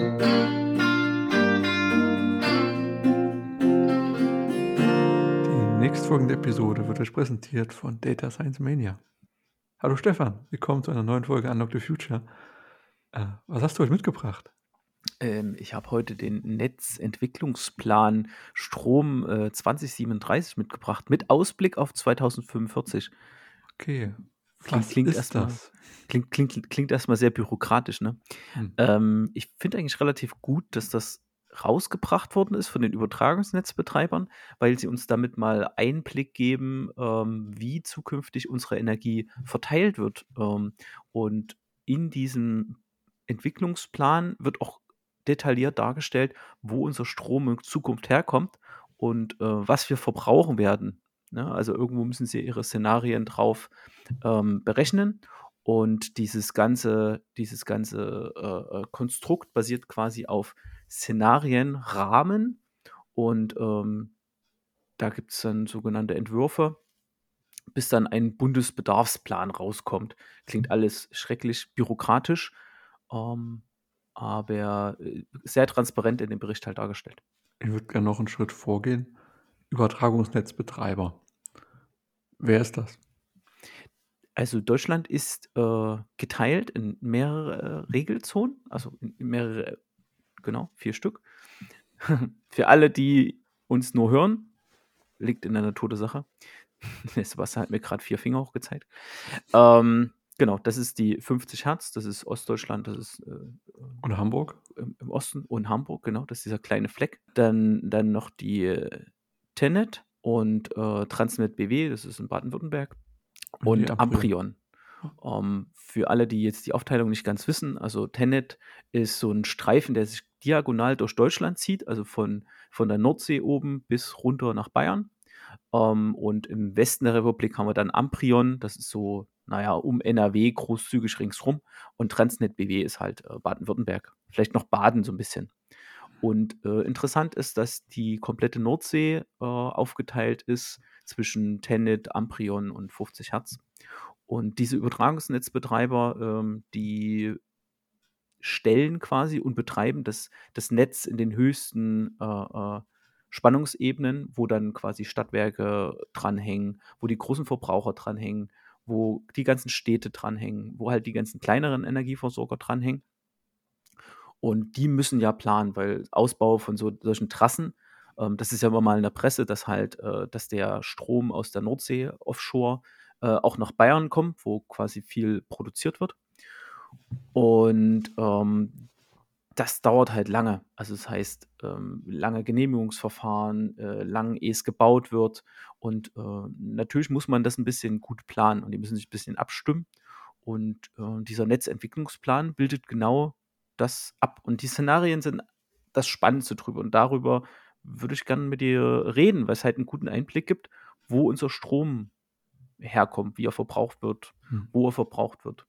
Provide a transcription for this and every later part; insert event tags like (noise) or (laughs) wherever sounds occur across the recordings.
Die nächstfolgende Episode wird euch präsentiert von Data Science Mania. Hallo Stefan, willkommen zu einer neuen Folge Unlock the Future. Äh, was hast du heute mitgebracht? Ähm, ich habe heute den Netzentwicklungsplan Strom äh, 2037 mitgebracht, mit Ausblick auf 2045. Okay, Klingt, was klingt erstmal klingt, klingt, klingt erstmal sehr bürokratisch, ne? Hm. Ähm, ich finde eigentlich relativ gut, dass das rausgebracht worden ist von den Übertragungsnetzbetreibern, weil sie uns damit mal Einblick geben, ähm, wie zukünftig unsere Energie verteilt wird. Ähm, und in diesem Entwicklungsplan wird auch detailliert dargestellt, wo unser Strom in Zukunft herkommt und äh, was wir verbrauchen werden. Ne? Also irgendwo müssen sie ihre Szenarien drauf ähm, berechnen. Und dieses ganze, dieses ganze äh, äh, Konstrukt basiert quasi auf Szenarienrahmen. Und ähm, da gibt es dann sogenannte Entwürfe, bis dann ein Bundesbedarfsplan rauskommt. Klingt alles schrecklich bürokratisch, ähm, aber äh, sehr transparent in dem Bericht halt dargestellt. Ich würde gerne noch einen Schritt vorgehen. Übertragungsnetzbetreiber. Wer ist das? Also Deutschland ist äh, geteilt in mehrere äh, Regelzonen, also in mehrere, genau, vier Stück. (laughs) Für alle, die uns nur hören, liegt in der Natur der Sache. (laughs) Der Sebastian hat mir gerade vier Finger hochgezeigt. Ähm, genau, das ist die 50 Hertz, das ist Ostdeutschland, das ist äh, Und Hamburg? im, im Osten und Hamburg, genau, das ist dieser kleine Fleck. Dann, dann noch die äh, Tenet und äh, Transnet BW, das ist in Baden-Württemberg. Und Und Amprion. Amprion. Ähm, für alle, die jetzt die Aufteilung nicht ganz wissen, also Tenet ist so ein Streifen, der sich diagonal durch Deutschland zieht, also von, von der Nordsee oben bis runter nach Bayern. Ähm, und im Westen der Republik haben wir dann Amprion, das ist so, naja, um NRW großzügig ringsrum. Und Transnet BW ist halt äh, Baden-Württemberg. Vielleicht noch Baden so ein bisschen. Und äh, interessant ist, dass die komplette Nordsee äh, aufgeteilt ist zwischen Tenet, Amprion und 50 Hertz. Und diese Übertragungsnetzbetreiber, ähm, die stellen quasi und betreiben das, das Netz in den höchsten äh, äh, Spannungsebenen, wo dann quasi Stadtwerke dranhängen, wo die großen Verbraucher dranhängen, wo die ganzen Städte dranhängen, wo halt die ganzen kleineren Energieversorger dranhängen. Und die müssen ja planen, weil Ausbau von so, solchen Trassen, ähm, das ist ja immer mal in der Presse, dass halt, äh, dass der Strom aus der Nordsee offshore äh, auch nach Bayern kommt, wo quasi viel produziert wird. Und ähm, das dauert halt lange. Also das heißt, ähm, lange Genehmigungsverfahren, äh, lang ehe es gebaut wird. Und äh, natürlich muss man das ein bisschen gut planen und die müssen sich ein bisschen abstimmen. Und äh, dieser Netzentwicklungsplan bildet genau das ab. Und die Szenarien sind das Spannendste drüber. Und darüber würde ich gerne mit dir reden, weil es halt einen guten Einblick gibt, wo unser Strom herkommt, wie er verbraucht wird, Hm. wo er verbraucht wird.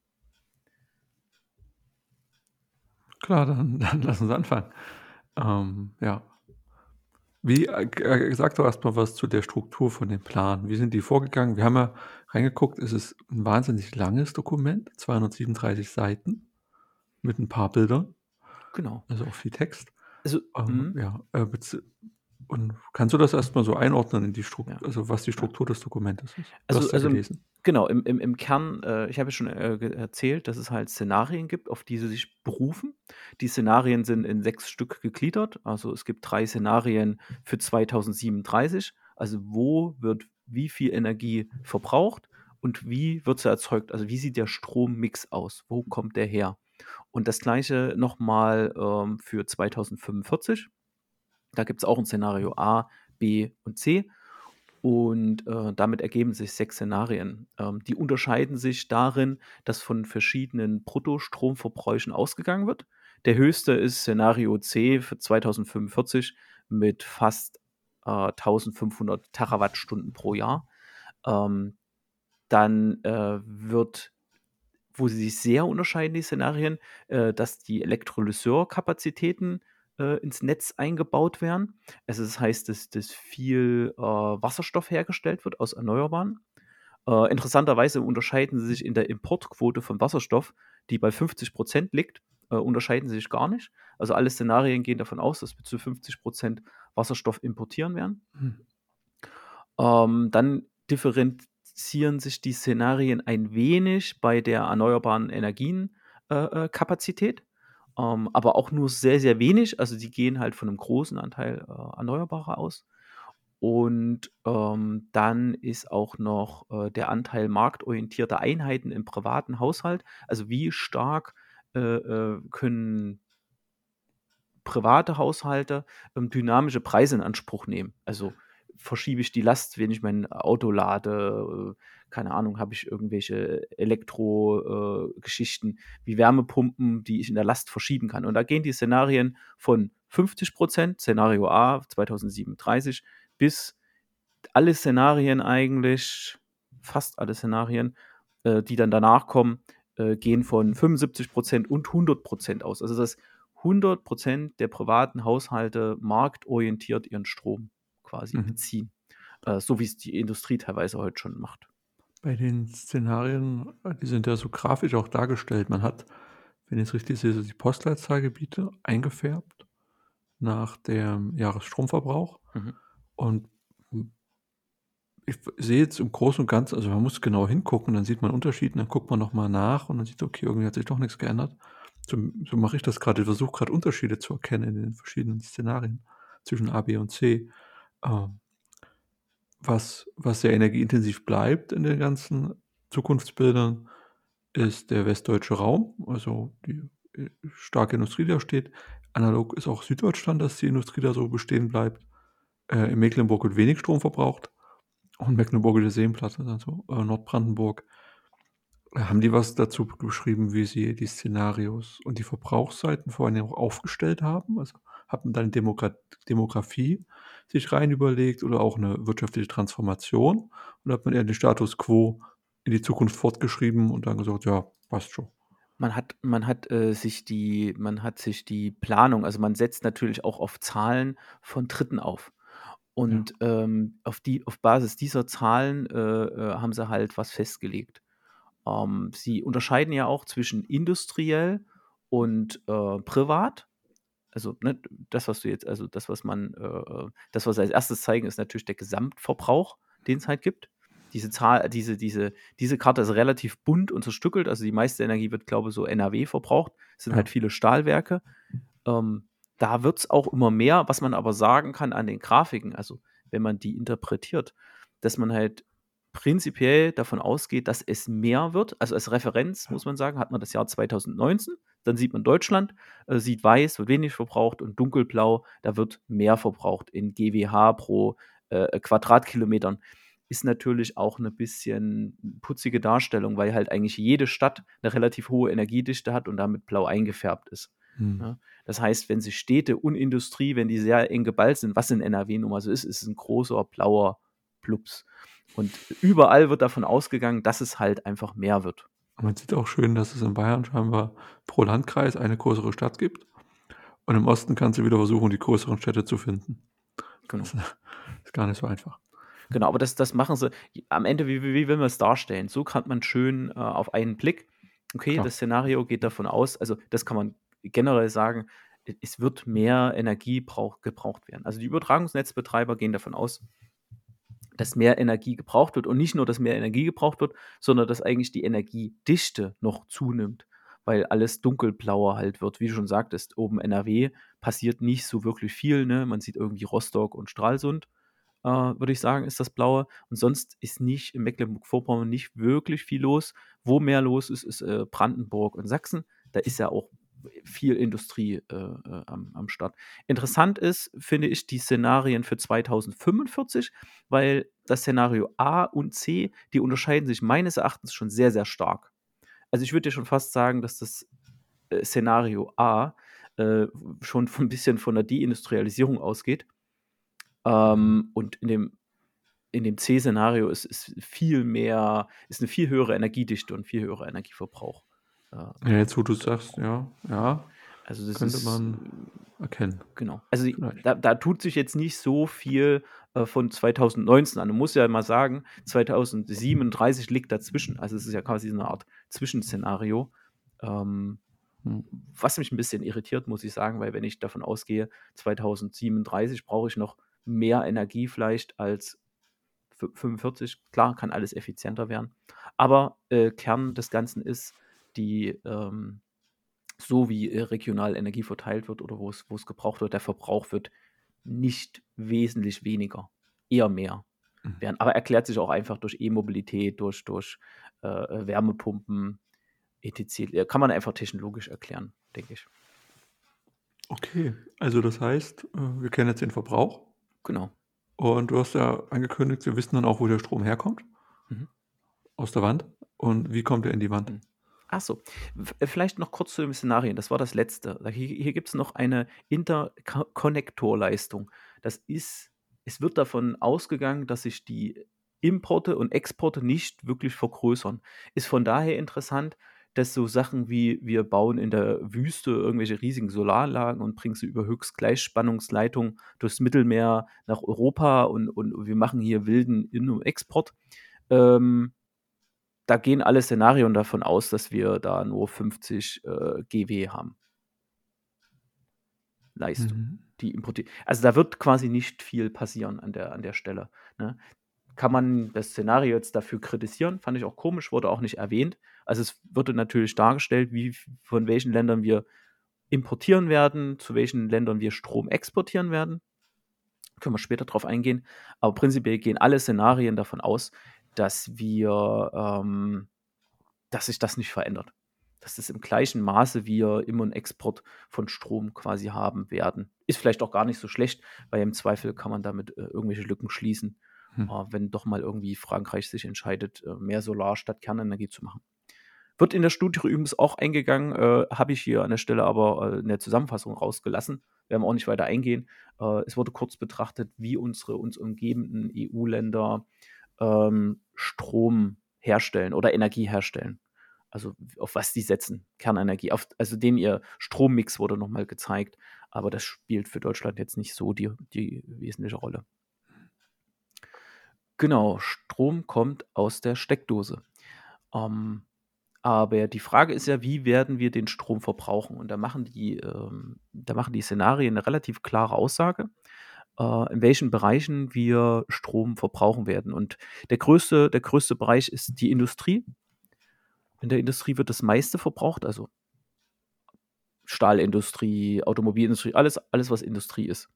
Klar, dann, (laughs) dann lass uns anfangen. Ähm, ja. Wie äh, äh, sag doch erstmal was zu der Struktur von dem Plan. Wie sind die vorgegangen? Wir haben ja reingeguckt, es ist ein wahnsinnig langes Dokument, 237 Seiten mit ein paar Bildern, Genau. also auch viel Text. Also, Ähm, mhm. ja, äh, und kannst du das erstmal so einordnen in die Struktur, Ja. also was die. Struktur des Dokumentes ist? Also, also gelesen. genau, im, im, im Kern, äh, ich habe ja schon äh, erzählt, dass es halt Szenarien gibt, auf die sie sich berufen. Die Szenarien sind in sechs Stück gegliedert. Also es gibt drei Szenarien für 2037. Also wo wird wie viel Energie verbraucht und wie wird sie erzeugt? Also wie sieht der Strommix aus? Wo kommt der her? Und das gleiche nochmal ähm, für 2045. Da gibt es auch ein Szenario A, B und C. Und äh, damit ergeben sich sechs Szenarien. Ähm, die unterscheiden sich darin, dass von verschiedenen Bruttostromverbräuchen ausgegangen wird. Der höchste ist Szenario C für 2045 mit fast äh, 1500 Terawattstunden pro Jahr. Ähm, dann äh, wird, wo sie sich sehr unterscheiden, die Szenarien, äh, dass die Elektrolyseurkapazitäten äh, ins Netz eingebaut werden. Also das heißt, dass, dass viel äh, Wasserstoff hergestellt wird aus Erneuerbaren. Äh, interessanterweise unterscheiden sie sich in der Importquote von Wasserstoff, die bei 50 Prozent liegt. äh, unterscheiden sich gar nicht. Also alle Szenarien gehen davon aus, dass wir zu 50 Prozent Wasserstoff importieren werden. Hm. Ähm, dann differenzieren sich die Szenarien ein wenig bei der erneuerbaren Energienkapazität, äh, äh, ähm, aber auch nur sehr, sehr wenig. Also die gehen halt von einem großen Anteil äh, erneuerbarer aus. Und ähm, dann ist auch noch äh, der Anteil marktorientierter Einheiten im privaten Haushalt. Also wie stark äh, äh, können private Haushalte ähm, dynamische Preise in Anspruch nehmen. Also verschiebe ich die Last, wenn ich mein Auto lade, äh, keine Ahnung, habe ich irgendwelche Elektro-Geschichten äh, wie Wärmepumpen, die ich in der Last verschieben kann. Und da gehen die Szenarien von 50 Prozent, Szenario A 2037, bis alle Szenarien eigentlich, fast alle Szenarien, äh, die dann danach kommen, gehen von 75% und 100% aus. Also dass 100% der privaten Haushalte marktorientiert ihren Strom quasi mhm. beziehen. Äh, so wie es die Industrie teilweise heute schon macht. Bei den Szenarien, äh, die sind ja so grafisch auch dargestellt. Man hat, wenn ich es richtig sehe, so die Postleitzahlgebiete eingefärbt nach dem Jahresstromverbrauch. Mhm. Und ich sehe jetzt im Großen und Ganzen, also man muss genau hingucken, dann sieht man Unterschiede, dann guckt man nochmal nach und dann sieht, okay, irgendwie hat sich doch nichts geändert. So, so mache ich das gerade, ich versuche gerade Unterschiede zu erkennen in den verschiedenen Szenarien zwischen A, B und C. Ähm, was, was sehr energieintensiv bleibt in den ganzen Zukunftsbildern, ist der westdeutsche Raum, also die äh, starke Industrie, die da steht. Analog ist auch Süddeutschland, dass die Industrie da so bestehen bleibt. Äh, in Mecklenburg wird wenig Strom verbraucht. Und Mecklenburgische Seenplatte, also äh, Nordbrandenburg. Haben die was dazu geschrieben, wie sie die Szenarios und die Verbrauchsseiten vor allem auch aufgestellt haben? Also hat man dann Demogra Demografie sich rein überlegt oder auch eine wirtschaftliche Transformation? Oder hat man eher den Status quo in die Zukunft fortgeschrieben und dann gesagt, ja, passt schon? Man hat, man hat äh, sich die, man hat sich die Planung, also man setzt natürlich auch auf Zahlen von Dritten auf. Und ähm, auf, die, auf Basis dieser Zahlen äh, äh, haben sie halt was festgelegt. Ähm, sie unterscheiden ja auch zwischen industriell und äh, privat. Also ne, das, was du jetzt, also das, was man, äh, das, was als erstes zeigen, ist natürlich der Gesamtverbrauch, den es halt gibt. Diese Zahl, diese, diese, diese Karte ist relativ bunt und zerstückelt. Also die meiste Energie wird, glaube ich, so NRW verbraucht. Es sind ja. halt viele Stahlwerke. Ähm, da wird es auch immer mehr, was man aber sagen kann an den Grafiken, also wenn man die interpretiert, dass man halt prinzipiell davon ausgeht, dass es mehr wird. Also als Referenz muss man sagen, hat man das Jahr 2019, dann sieht man Deutschland, äh, sieht weiß, wird wenig verbraucht und dunkelblau, da wird mehr verbraucht in GWH pro äh, Quadratkilometern. Ist natürlich auch eine bisschen putzige Darstellung, weil halt eigentlich jede Stadt eine relativ hohe Energiedichte hat und damit blau eingefärbt ist. Hm. Ja, das heißt, wenn sich Städte und Industrie, wenn die sehr eng geballt sind, was in NRW nun mal so ist, ist es ein großer blauer Plups. Und überall wird davon ausgegangen, dass es halt einfach mehr wird. Man sieht auch schön, dass es in Bayern scheinbar pro Landkreis eine größere Stadt gibt. Und im Osten kannst du wieder versuchen, die größeren Städte zu finden. Genau. Das (laughs) ist gar nicht so einfach. Genau, aber das, das machen sie am Ende, wie, wie, will man es darstellen? So kann man schön äh, auf einen Blick, okay, Klar. das Szenario geht davon aus, also das kann man generell sagen, es wird mehr Energie brauch, gebraucht werden. Also die Übertragungsnetzbetreiber gehen davon aus, dass mehr Energie gebraucht wird und nicht nur, dass mehr Energie gebraucht wird, sondern dass eigentlich die Energiedichte noch zunimmt, weil alles dunkelblauer halt wird. Wie du schon sagtest, oben NRW passiert nicht so wirklich viel. Ne? Man sieht irgendwie Rostock und Stralsund, äh, würde ich sagen, ist das blaue. Und sonst ist nicht in Mecklenburg-Vorpommern nicht wirklich viel los. Wo mehr los ist, ist äh, Brandenburg und Sachsen. Da ist ja auch viel Industrie äh, äh, am, am Start. Interessant ist, finde ich, die Szenarien für 2045, weil das Szenario A und C, die unterscheiden sich meines Erachtens schon sehr, sehr stark. Also ich würde dir schon fast sagen, dass das äh, Szenario A äh, schon ein (laughs) bisschen von der Deindustrialisierung ausgeht. Ähm, und in dem in dem C-Szenario ist, ist viel mehr, ist eine viel höhere Energiedichte und viel höherer Energieverbrauch. Ja, jetzt wo du sagst, ja, ja, Also das könnte ist man erkennen, genau. Also da, da tut sich jetzt nicht so viel äh, von 2019 an. Du musst ja mal sagen, 2037 liegt dazwischen. Also es ist ja quasi so eine Art Zwischenszenario. Ähm, Hm. Was mich ein bisschen irritiert, muss ich sagen, weil wenn ich davon ausgehe, 2037 brauche ich noch mehr Energie vielleicht als 45. Klar, kann alles effizienter werden. Aber äh, Kern des Ganzen ist, die ähm, so wie äh, regional Energie verteilt wird oder wo es, wo es gebraucht wird, der Verbrauch wird nicht wesentlich weniger, eher mehr Mhm. werden. Aber erklärt sich auch einfach durch E-Mobilität, durch, durch äh, Wärmepumpen, etc. Kann man einfach technologisch erklären, denke ich. Okay, also das heißt, äh, wir kennen jetzt den Verbrauch Genau. und du hast ja angekündigt, wir wissen dann auch, wo der Strom herkommt. Mhm. Aus der Wand. Und wie kommt er in die Wand? Mhm. Ach so, w- äh, vielleicht noch kurz zu den Szenarien. Das war das letzte. Hier, hier gibt es noch eine Interkonnektorleistung. Das ist, es wird davon ausgegangen, dass sich die Importe und Exporte nicht wirklich vergrößern. Ist von daher interessant, dass so Sachen wie wir bauen in der Wüste irgendwelche riesigen Solaranlagen und bringen sie über Höchstgleichspannungsleitungen durchs Mittelmeer nach Europa und, und wir machen hier wilden In- und Export. Ähm, da gehen alle Szenarien davon aus, dass wir da nur 50 äh, GW haben. Leistung, Mhm. die importiert. Also da wird quasi nicht viel passieren an der, an der Stelle. Ne? Kann man das Szenario jetzt dafür kritisieren? Fand ich auch komisch, wurde auch nicht erwähnt. Also es wurde natürlich dargestellt, wie von welchen Ländern wir importieren werden, zu welchen Ländern wir Strom exportieren werden. Können wir später drauf eingehen. Aber prinzipiell gehen alle Szenarien davon aus, dass wir, ähm, dass sich das nicht verändert. Dass es im gleichen Maße wir Im- und Export von Strom quasi haben werden. Ist vielleicht auch gar nicht so schlecht, weil im Zweifel kann man damit äh, irgendwelche Lücken schließen, Hm. äh, wenn doch mal irgendwie Frankreich sich entscheidet, äh, mehr Solar statt Kernenergie zu machen. Wird in der Studie übrigens auch eingegangen, äh, habe ich hier an der Stelle aber äh, in der Zusammenfassung rausgelassen. Werden wir auch nicht weiter eingehen. Äh, es wurde kurz betrachtet, wie unsere uns umgebenden EU-Länder ähm, Strom herstellen oder Energie herstellen. Also auf was die setzen, Kernenergie. Auf, also den ihr Strommix wurde nochmal gezeigt, aber das spielt für Deutschland jetzt nicht so die, die wesentliche Rolle. Genau, Strom kommt aus der Steckdose. Ähm, aber die Frage ist ja, wie werden wir den Strom verbrauchen? Und da machen die, ähm, da machen die Szenarien eine relativ klare Aussage, in welchen Bereichen wir Strom verbrauchen werden. Und der größte, der größte Bereich ist die Industrie. In der Industrie wird das meiste verbraucht, also Stahlindustrie, Automobilindustrie, alles, alles was Industrie ist.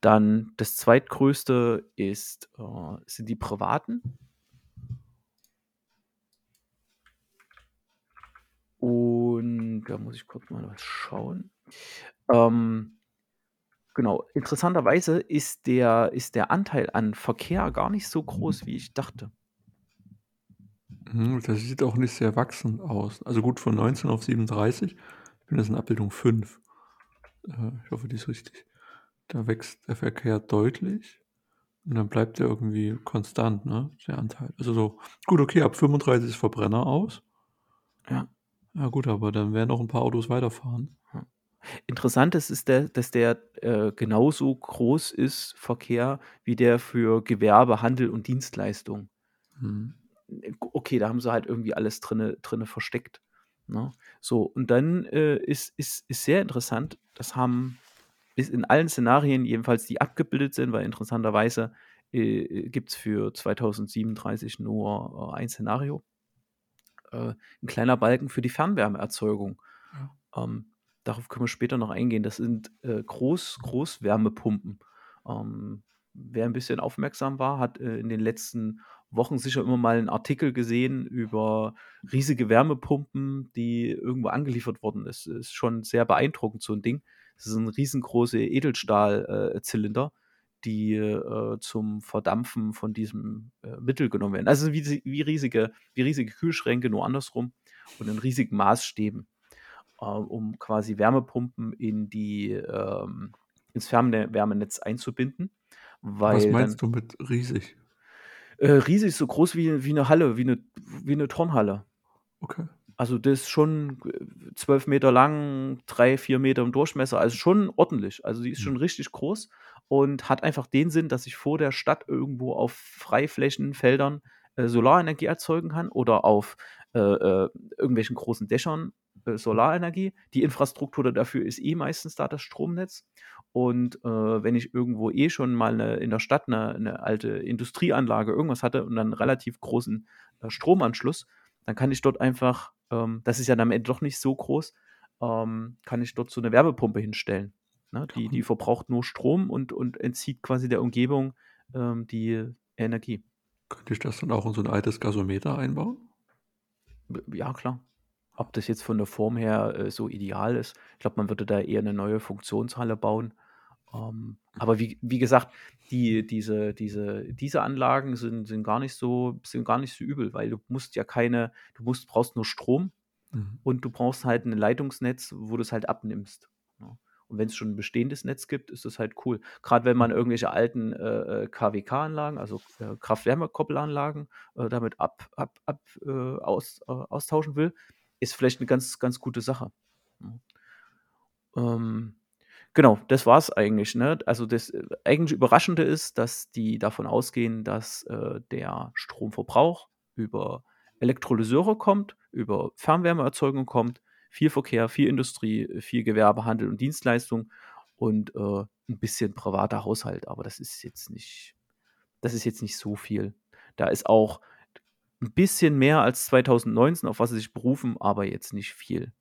Dann das zweitgrößte ist, äh, sind die privaten. Und da muss ich kurz mal was schauen. Ähm, genau, interessanterweise ist der, ist der Anteil an Verkehr gar nicht so groß, wie ich dachte. Mhm, Das sieht auch nicht sehr wachsend aus. Also gut, von 19 auf 37. Ich bin jetzt in Abbildung 5. Äh, Ich hoffe, die ist richtig. Da wächst der Verkehr deutlich und dann bleibt er irgendwie konstant, ne? Der Anteil. Also so, gut, okay, ab 35 ist Verbrenner aus. Ja. Ja gut, aber dann werden noch ein paar Autos weiterfahren. Interessant ist, ist der, dass der äh, genauso groß ist, Verkehr, wie der für Gewerbe, Handel und Dienstleistung. Hm. Okay, da haben sie halt irgendwie alles drinne, drinne versteckt. Ne? So, und dann äh, ist, ist, ist sehr interessant, das haben, ist in allen Szenarien, jedenfalls die abgebildet sind, weil interessanterweise äh, gibt es für 2037 nur äh, ein Szenario. Äh, ein kleiner Balken für die Fernwärmeerzeugung. Ja. Ähm, darauf können wir später noch eingehen. Das sind äh, Groß, Großwärmepumpen. Ähm, wer ein bisschen aufmerksam war, hat äh, in den letzten Wochen sicher immer mal einen Artikel gesehen über riesige Wärmepumpen, die irgendwo angeliefert wurden. Das ist schon sehr beeindruckend, so ein Ding. Das sind riesengroße Edelstahlzylinder, die äh, zum Verdampfen von diesem äh, Mittel genommen werden. Also wie, wie, riesige, wie riesige Kühlschränke, nur andersrum und in riesigen Maßstäben äh, um quasi Wärmepumpen in die, ähm, ins Fernwärmenetz einzubinden. Was dann, meinst du mit riesig? äh, riesig so groß wie, wie eine Halle, wie eine, wie eine Turnhalle. Okay. Also das ist schon äh, zwölf Meter lang, drei, vier Meter im Durchmesser, also schon ordentlich. Also die ist schon Hm. richtig groß und hat einfach den Sinn, dass ich vor der Stadt irgendwo auf Freiflächen, Feldern äh, Solarenergie erzeugen kann oder auf äh, äh, irgendwelchen großen Dächern Solarenergie. Die Infrastruktur dafür ist eh meistens da, das Stromnetz. Und äh, wenn ich irgendwo eh schon mal eine, in der Stadt eine, eine, alte Industrieanlage irgendwas hatte und dann einen relativ großen äh, Stromanschluss, dann kann ich dort einfach, ähm, das ist ja dann am Ende doch nicht so groß, ähm, kann ich dort so eine Wärmepumpe hinstellen. Ne? Die, die verbraucht nur Strom und, und entzieht quasi der Umgebung ähm, die Energie. Könnte ich das dann auch in so ein altes Gasometer einbauen? Ja, klar. Ob das jetzt von der Form her äh, so ideal ist, ich glaube, man würde da eher eine neue Funktionshalle bauen. Ähm, aber wie, wie gesagt, die, diese, diese, diese Anlagen sind, sind, gar nicht so, sind gar nicht so übel, weil du musst ja keine, du musst, brauchst nur Strom mhm. und du brauchst halt ein Leitungsnetz, wo du es halt abnimmst. Ja. Und wenn es schon ein bestehendes Netz gibt, ist das halt cool. Gerade wenn man irgendwelche alten äh, äh KWK-Anlagen, also äh, Kraft-Wärme-Koppelanlagen, äh, damit ab, ab, ab äh, aus, äh, austauschen will, ist vielleicht eine ganz, ganz gute Sache. Ähm, genau, das war es eigentlich. Ne? Also das eigentlich Überraschende ist, dass die davon ausgehen, dass der Stromverbrauch über Elektrolyseure kommt, über Fernwärmeerzeugung kommt viel Verkehr, viel Industrie, viel Gewerbe, Handel und Dienstleistung und äh, ein bisschen privater Haushalt. Aber das ist jetzt nicht, das ist jetzt nicht so viel. Da ist auch ein bisschen mehr als 2019, auf was sie sich berufen, aber jetzt nicht viel.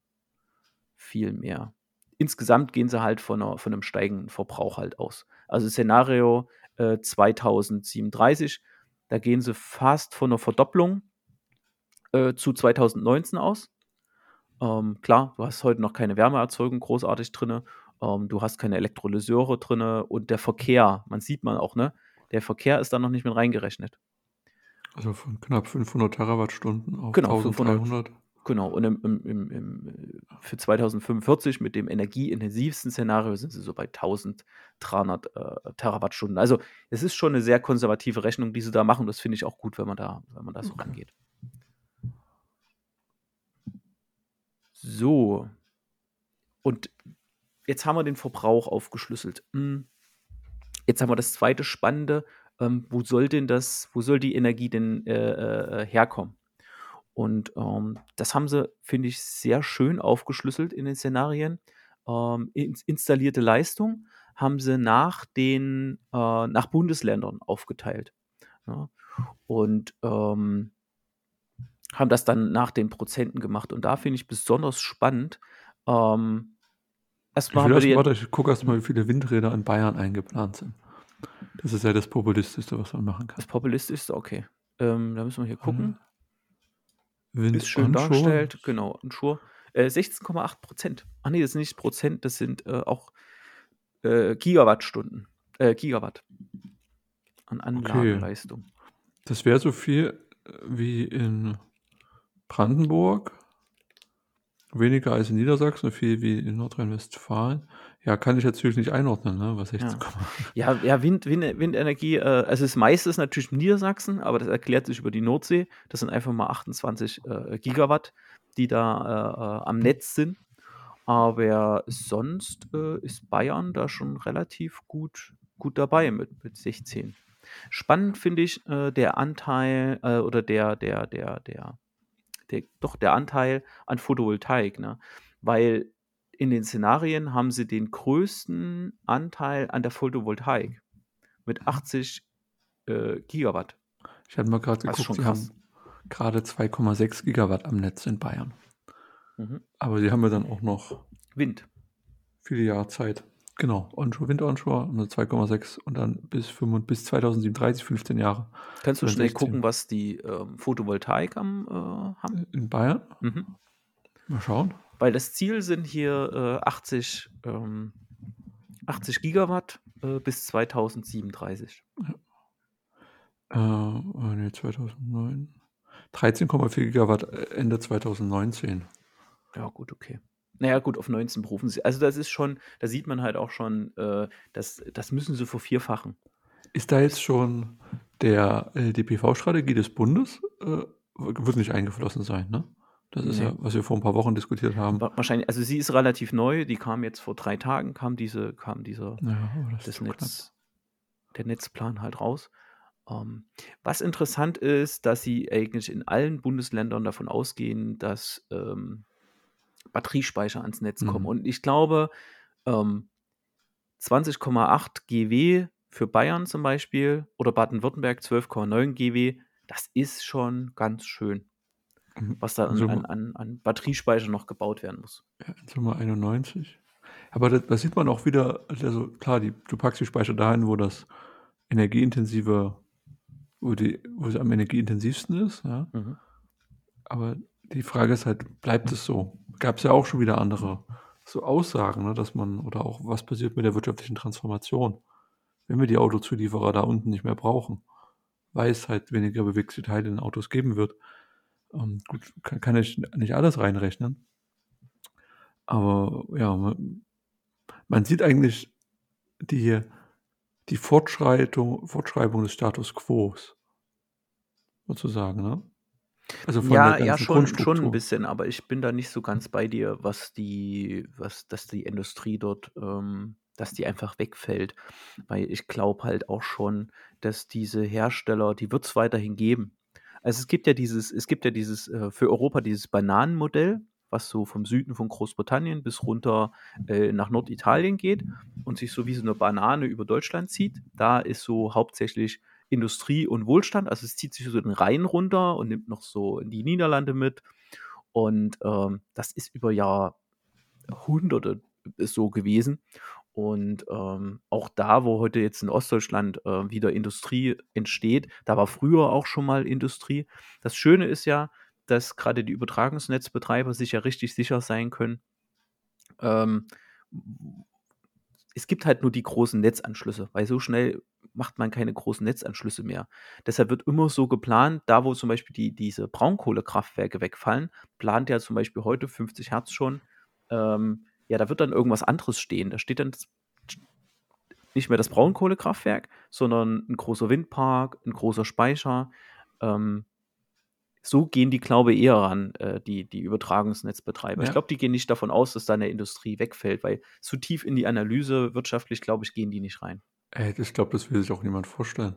Viel mehr. Insgesamt gehen sie halt von, einer, von einem steigenden Verbrauch halt aus. Also Szenario äh, 2037, da gehen sie fast von einer Verdopplung äh, zu 2019 aus. Ähm, klar, du hast heute noch keine Wärmeerzeugung großartig drin. Ähm, du hast keine Elektrolyseure drin und der Verkehr, man sieht man auch, ne? Der Verkehr ist da noch nicht mit reingerechnet. Also von knapp 500 Terawattstunden auf genau, 1300. Genau, und im, im, im, für 2045 mit dem energieintensivsten Szenario sind sie so bei 1300 äh, Terawattstunden. Also es ist schon eine sehr konservative Rechnung, die sie da machen. Das finde ich auch gut, wenn man da, wenn man da so okay. rangeht. So. Und jetzt haben wir den Verbrauch aufgeschlüsselt. Hm. Jetzt haben wir das zweite Spannende. Ähm, wo soll denn das, wo soll die Energie denn äh, äh, herkommen? Und ähm, das haben sie, finde ich, sehr schön aufgeschlüsselt in den Szenarien. Ähm, installierte Leistung haben sie nach den, äh, nach Bundesländern aufgeteilt. Ja. Und ähm, haben das dann nach den Prozenten gemacht. Und da finde ich besonders spannend. Ähm, erstmal haben wir warte, ich gucke erstmal, wie viele Windräder in Bayern eingeplant sind. Das ist ja das Populistischste, was man machen kann. Das Populistischste, okay. Ähm, da müssen wir hier gucken. Wind ist schön dargestellt, genau. Onshore. Äh, 16,8 Prozent. Ach nee, das sind nicht Prozent, das sind äh, auch äh, Gigawattstunden. Äh, Gigawatt an Anlagenleistung. Okay. Das wäre so viel äh, wie in Brandenburg, weniger als in Niedersachsen, viel wie in Nordrhein-Westfalen. Ja, kann ich natürlich nicht einordnen, ne, was 16, Ja, ja, ja Wind, Wind, Windenergie, äh, also das meiste ist natürlich Niedersachsen, aber das erklärt sich über die Nordsee. Das sind einfach mal 28 äh, Gigawatt, die da äh, äh, am Netz sind. Aber sonst äh, ist Bayern da schon relativ gut, gut dabei mit, mit 16. Spannend finde ich äh, der Anteil oder der, der, der, der der, doch der Anteil an Photovoltaik, ne? weil in den Szenarien haben sie den größten Anteil an der Photovoltaik mit 80 äh, Gigawatt. Ich hatte mal gerade geguckt, sie haben gerade 2,6 Gigawatt am Netz in Bayern. Mhm. Aber sie haben ja dann auch noch Wind. Viele Jahre Zeit. Genau, Onshore, Wind Onshore, also 2,6 und dann bis, 5, bis 2037, 15 Jahre. Kannst du schnell 16. gucken, was die ähm, Photovoltaik am, äh, haben? In Bayern? Mhm. Mal schauen. Weil das Ziel sind hier äh, 80, ähm, 80 Gigawatt äh, bis 2037. Ja. Äh, nee, 2009. 13,4 Gigawatt äh, Ende 2019. Ja, gut, okay. Naja, gut, auf 19 berufen sie. Also das ist schon, da sieht man halt auch schon, äh, das, das müssen sie vervierfachen. Ist da jetzt schon der LDPV-Strategie des Bundes, äh, wird nicht eingeflossen sein, ne? Das ist nee. ja, was wir vor ein paar Wochen diskutiert haben. Wahrscheinlich, also sie ist relativ neu, die kam jetzt vor drei Tagen, kam diese, kam dieser ja, das, Netz, der Netzplan halt raus. Ähm, was interessant ist, dass sie eigentlich in allen Bundesländern davon ausgehen, dass ähm, Batteriespeicher ans Netz kommen. Mhm. Und ich glaube, ähm, 20,8 GW für Bayern zum Beispiel oder Baden-Württemberg 12,9 GW, das ist schon ganz schön. Was da an, an, an, an Batteriespeicher noch gebaut werden muss. ja, in Summe 91. Aber da, da sieht man auch wieder, also klar, die, du packst die Speicher dahin, wo das energieintensive, wo, die, wo es am energieintensivsten ist, ja. Mhm. Aber die Frage ist halt, bleibt es so? Gab es ja auch schon wieder andere so Aussagen, ne, dass man, oder auch was passiert mit der wirtschaftlichen Transformation, wenn wir die Autozulieferer da unten nicht mehr brauchen, weil es halt weniger bewegte Teile in Autos geben wird. Ähm, gut, kann, kann ich nicht alles reinrechnen. Aber ja, man, man sieht eigentlich die, die Fortschreitung, Fortschreibung des Status Quo, sozusagen, ne? Also von Ja, der ja, schon, schon ein bisschen, aber ich bin da nicht so ganz bei dir, was die, was, dass die Industrie dort, ähm, dass die einfach wegfällt. Weil ich glaube halt auch schon, dass diese Hersteller, die wird es weiterhin geben. Also es gibt ja dieses, es gibt ja dieses, äh, für Europa dieses Bananenmodell, was so vom Süden von Großbritannien bis runter äh, nach Norditalien geht und sich so wie so eine Banane über Deutschland zieht. Da ist so hauptsächlich Industrie und Wohlstand. Also es zieht sich so den Rhein runter und nimmt noch so in die Niederlande mit. Und ähm, das ist über Jahrhunderte so gewesen. Und ähm, auch da, wo heute jetzt in Ostdeutschland äh, wieder Industrie entsteht, da war früher auch schon mal Industrie. Das Schöne ist ja, dass gerade die Übertragungsnetzbetreiber sich ja richtig sicher sein können. Ähm, es gibt halt nur die großen Netzanschlüsse, weil so schnell macht man keine großen Netzanschlüsse mehr. Deshalb wird immer so geplant, da wo zum Beispiel die, diese Braunkohlekraftwerke wegfallen, plant ja zum Beispiel heute 50 Hertz schon, ähm, ja, da wird dann irgendwas anderes stehen. Da steht dann nicht mehr das Braunkohlekraftwerk, sondern ein großer Windpark, ein großer Speicher. Ähm, so gehen die, glaube ich, eher ran, äh, die, die Übertragungsnetzbetreiber. Ich Ja, glaube, die gehen nicht davon aus, dass da eine Industrie wegfällt, weil zu tief in die Analyse wirtschaftlich, glaube ich, gehen die nicht rein. ey, ich glaube, das will sich auch niemand vorstellen.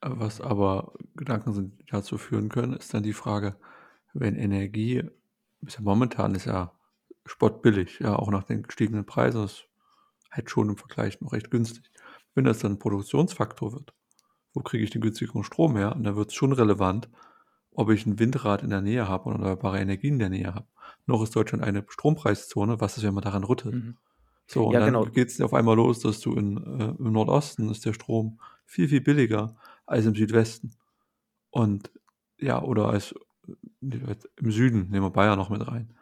Äh, Was aber Gedanken sind, die dazu führen können, ist dann die Frage, wenn Energie, ist ja momentan ist ja spottbillig, ja, auch nach den gestiegenen Preisen, ist halt schon im Vergleich noch recht günstig. Wenn das dann ein Produktionsfaktor wird, wo kriege ich den günstigeren Strom her? Und dann wird es schon relevant, ob ich ein Windrad in der Nähe habe oder erneuerbare Energien in der Nähe habe. Noch ist Deutschland eine Strompreiszone, was ist, wenn man daran rüttelt? Mhm. So, und Ja, dann genau. geht es auf einmal los, dass du in, äh, im Nordosten ist der Strom viel, viel billiger als im Südwesten. Und ja, oder als äh, im Süden, nehmen wir Bayern noch mit rein.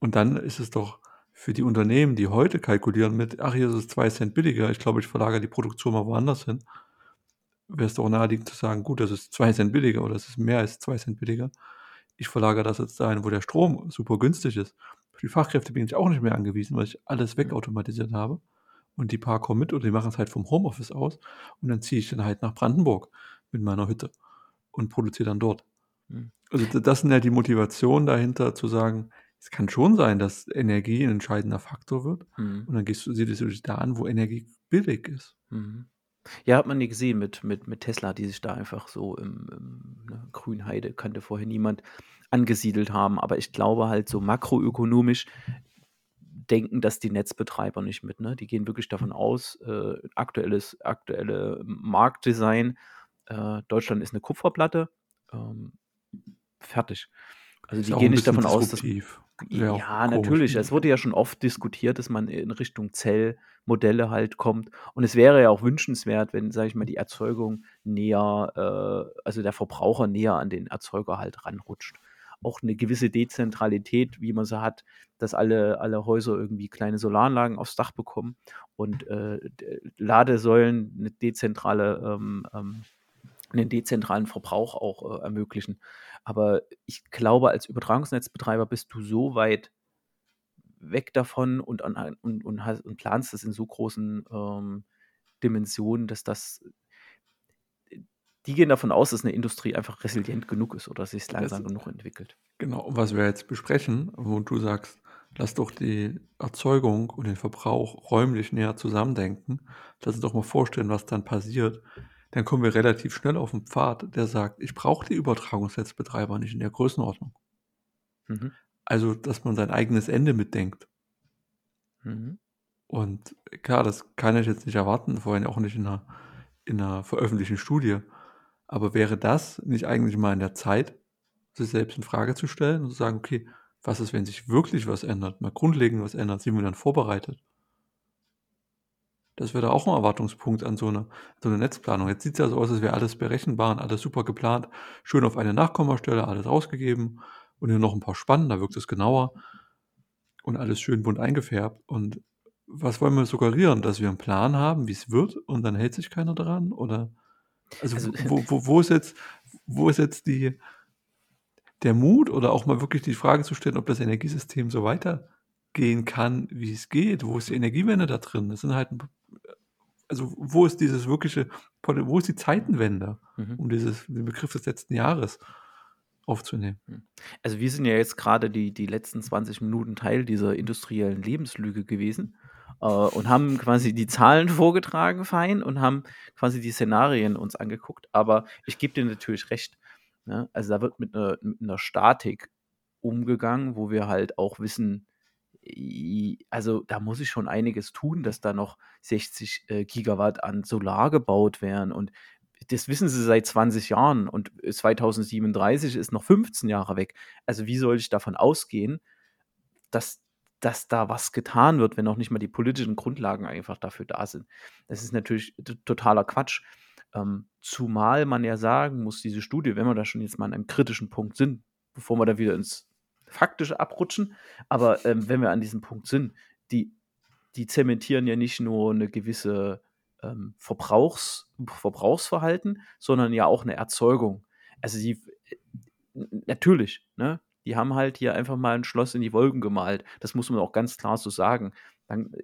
Und dann ist es doch für die Unternehmen, die heute kalkulieren mit, ach, hier ist es zwei Cent billiger, ich glaube, ich verlagere die Produktion mal woanders hin, wäre es doch naheliegend zu sagen, gut, das ist zwei Cent billiger oder es ist mehr als zwei Cent billiger. Ich verlagere das jetzt dahin, wo der Strom super günstig ist. Für die Fachkräfte bin ich auch nicht mehr angewiesen, weil ich alles wegautomatisiert habe. Und die paar kommen mit oder die machen es halt vom Homeoffice aus. Und dann ziehe ich dann halt nach Brandenburg mit meiner Hütte und produziere dann dort. Mhm. Also das sind ja die Motivationen dahinter zu sagen, es kann schon sein, dass Energie ein entscheidender Faktor wird. Mhm. Und dann gehst du, siehst du dich da an, wo Energie billig ist. Mhm. Ja, hat man nie gesehen mit, mit, mit Tesla, die sich da einfach so im, im ne, Grünheide, kannte vorher niemand, angesiedelt haben. Aber ich glaube halt so makroökonomisch denken das die Netzbetreiber nicht mit. Ne? Die gehen wirklich davon aus, äh, aktuelles, aktuelle Marktdesign, äh, Deutschland ist eine Kupferplatte, ähm, fertig. Also die gehen nicht davon aus, dass ja, komisch. natürlich. Es wurde ja schon oft diskutiert, dass man in Richtung Zellmodelle halt kommt. Und es wäre ja auch wünschenswert, wenn, sage ich mal, die Erzeugung näher, äh, also der Verbraucher näher an den Erzeuger halt ranrutscht. Auch eine gewisse Dezentralität, wie man sie hat, dass alle, alle Häuser irgendwie kleine Solaranlagen aufs Dach bekommen und äh, Ladesäulen eine dezentrale, ähm, ähm, einen dezentralen Verbrauch auch äh, ermöglichen. Aber ich glaube, als Übertragungsnetzbetreiber bist du so weit weg davon und, an, und, und, hast, und planst das in so großen ähm, Dimensionen, dass das. Die gehen davon aus, dass eine Industrie einfach resilient genug ist oder sich langsam Das- genug entwickelt. Genau, und was wir jetzt besprechen, wo du sagst, lass doch die Erzeugung und den Verbrauch räumlich näher zusammendenken, lass uns doch mal vorstellen, was dann passiert, dann kommen wir relativ schnell auf einen Pfad, der sagt, ich brauche die Übertragungsnetzbetreiber nicht in der Größenordnung. Mhm. Also, dass man sein eigenes Ende mitdenkt. Mhm. Und klar, das kann ich jetzt nicht erwarten, vor allem auch nicht in 'ner in 'ner veröffentlichten Studie. Aber wäre das nicht eigentlich mal an der Zeit, sich selbst in Frage zu stellen und zu sagen: „Okay, was ist, wenn sich wirklich was ändert, mal grundlegend was ändert? Sind wir dann vorbereitet?“ Das wäre doch auch 'n Erwartungspunkt an so 'ne so 'ne Netzplanung. Jetzt sieht's ja so aus, als wäre alles berechenbar und alles super geplant, schön auf eine Nachkommastelle alles ausgegeben und hier noch 'n paar Spannen, da wirkt es genauer und alles schön bunt eingefärbt. Und was wollen wir suggerieren, dass wir 'n Plan haben, wie's wird und dann hält sich keiner dran? Oder also, Also wo wo wo ist jetzt wo ist jetzt die der Mut oder auch mal wirklich die Frage zu stellen, ob das Energiesystem so weitergehen kann, wie's geht? Wo ist die Energiewende da drin? Das sind halt also, wo ist dieses wirkliche wo ist die Zeitenwende, Mhm. um dieses den Begriff des letzten Jahres aufzunehmen? Hm. Also, wir sind ja jetzt grade die die letzten 20 Minuten Teil dieser industriellen Lebenslüge gewesen, äh, und haben quasi die Zahlen vorgetragen fein und haben quasi die Szenarien uns angeguckt. Aber ich gebe dir natürlich recht, ne? Also, da wird mit 'ner mit 'ner Statik umgegangen, wo wir halt auch wissen, also, da muss sich schon einiges tun, dass da noch 60, äh, Gigawatt an Solar gebaut werden. Und das wissen sie seit 20 Jahren und 2037 ist noch 15 Jahre weg. Also, wie soll ich davon ausgehen, dass dass da was getan wird, wenn noch nicht mal die politischen Grundlagen einfach dafür da sind? Das ist natürlich totaler Quatsch. Ähm, zumal man ja sagen muss, diese Studie, wenn wir da schon jetzt mal an einem kritischen Punkt sind, bevor wir da wieder ins Faktische abrutschen, aber, ähm, wenn wir an diesem Punkt sind, die die zementieren ja nicht nur 'ne gewisse, ähm, Verbrauchs Verbrauchsverhalten, sondern ja auch 'ne Erzeugung. Also, sie äh, natürlich, ne? Die haben halt hier einfach mal 'n Schloss in die Wolken gemalt. Das muss man auch ganz klar so sagen. Dann äh,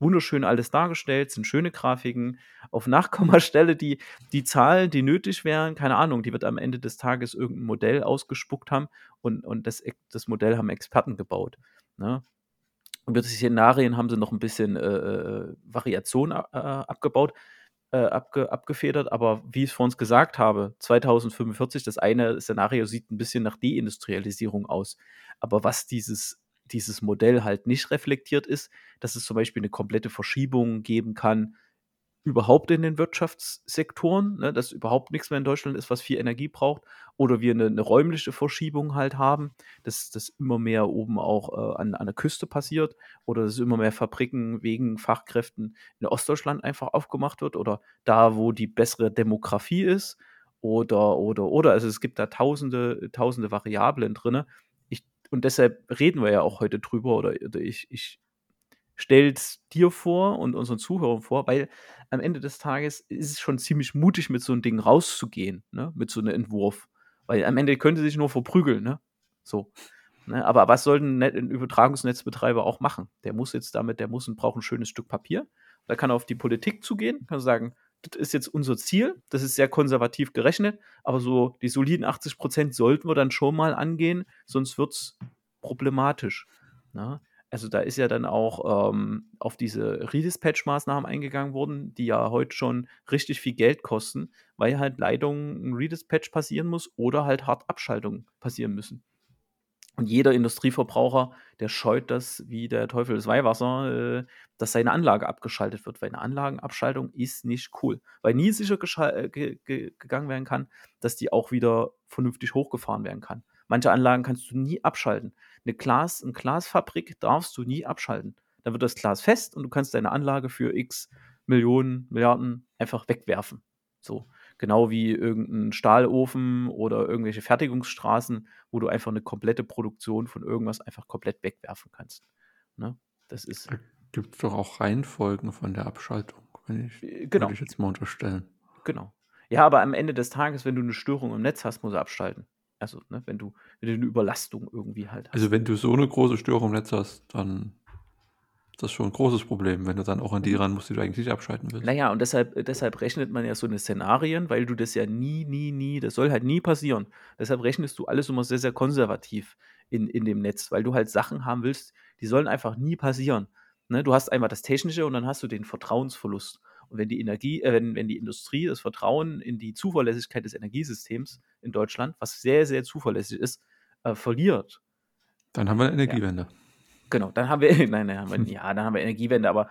wunderschön alles dargestellt, sind schöne Grafiken. Auf Nachkommastelle die die Zahlen, die nötig wären, keine Ahnung, die wird am Ende des Tages irgend 'n Modell ausgespuckt haben und und das das Modell haben Experten gebaut, ne? Über die Szenarien haben sie noch 'n bisschen, äh, äh, Variation äh, abgebaut äh, abge abgefedert. Aber wie ich's vor uns gesagt habe, 2045, das eine Szenario sieht 'n bisschen nach Deindustrialisierung aus. Aber was dieses dieses Modell halt nicht reflektiert, ist, dass es zum Beispiel 'ne komplette Verschiebung geben kann überhaupt in den Wirtschaftssektoren, ne, dass überhaupt nix mehr in Deutschland ist, was viel Energie braucht oder wir 'ne 'ne räumliche Verschiebung halt haben, dass dass immer mehr oben auch, äh, an an der Küste passiert oder dass immer mehr Fabriken wegen Fachkräften in Ostdeutschland einfach aufgemacht wird oder da, wo die bessere Demografie ist oder, oder, oder. Also, es gibt da tausende tausende Variablen drinnen. Und deshalb reden wir ja auch heute drüber oder oder ich ich stelle es dir vor und unseren Zuhörern vor, weil am Ende des Tages ist es schon ziemlich mutig, mit so 'n Ding rauszugehen, ne, mit so 'nem Entwurf. Weil am Ende können sie sich nur verprügeln, ne? So, ne? Aber was soll 'n Net 'n Übertragungsnetzbetreiber auch machen? Der muss jetzt damit der muss 'n braucht 'n schönes Stück Papier. Da kann er auf die Politik zugehen, kann sagen: „Das ist jetzt unser Ziel. Das ist sehr konservativ gerechnet, aber so die soliden 80 % sollten wir dann schon mal angehen, sonst wird's problematisch“, ne? Also, da ist ja dann auch, ähm, auf diese Redispatch-Maßnahmen eingegangen worden, die ja heute schon richtig viel Geld kosten, weil halt Leitungen 'n Redispatch passieren muss oder halt hart Abschaltungen passieren müssen. Und jeder Industrieverbraucher, der scheut das wie der Teufel das Weihwasser, äh, dass seine Anlage abgeschaltet wird, weil 'ne Anlagenabschaltung ist nicht cool, weil nie sicher äh, ge ge gegangen werden kann, dass die auch wieder vernünftig hochgefahren werden kann. Manche Anlagen kannst du nie abschalten. 'Ne Glas 'n Glasfabrik darfst du nie abschalten. Da wird das Glas fest und du kannst deine Anlage für X Millionen, Milliarden einfach wegwerfen. So, genau wie irgend 'n Stahlofen oder irgendwelche Fertigungsstraßen, wo du einfach 'ne komplette Produktion von irgendwas einfach komplett wegwerfen kannst, ne? Das ist Da gibt's doch auch Reihenfolgen von der Abschaltung, wenn ich Äh, würde genau. ich jetzt mal unterstellen. Genau. Ja, aber am Ende des Tages, wenn du 'ne Störung im Netz hast, musst du abschalten. Also, ne, wenn du wenn du 'ne Überlastung irgendwie halt Also, hast. wenn du so 'ne große Störung im Netz hast, dann ist das schon 'n großes Problem, wenn du dann auch an die Mhm. ran musst, die du eigentlich nicht abschalten willst. ja, und deshalb deshalb rechnet man ja so 'ne Szenarien, weil du das ja nie, nie, nie das soll halt nie passieren. Deshalb rechnest du alles immer sehr, sehr konservativ in in dem Netz, weil du halt Sachen haben willst, die sollen einfach nie passieren, ne? Du hast einmal das Technische und dann hast du den Vertrauensverlust. Und wenn die Energie äh, wenn wenn die Industrie das Vertrauen in die Zuverlässigkeit des Energiesystems in Deutschland, was sehr, sehr zuverlässig ist, äh, verliert Dann haben wir eine Energiewende. Genau, dann haben wir, (laughs) nein, nein, haben wir, ja, dann haben wir Energiewende, aber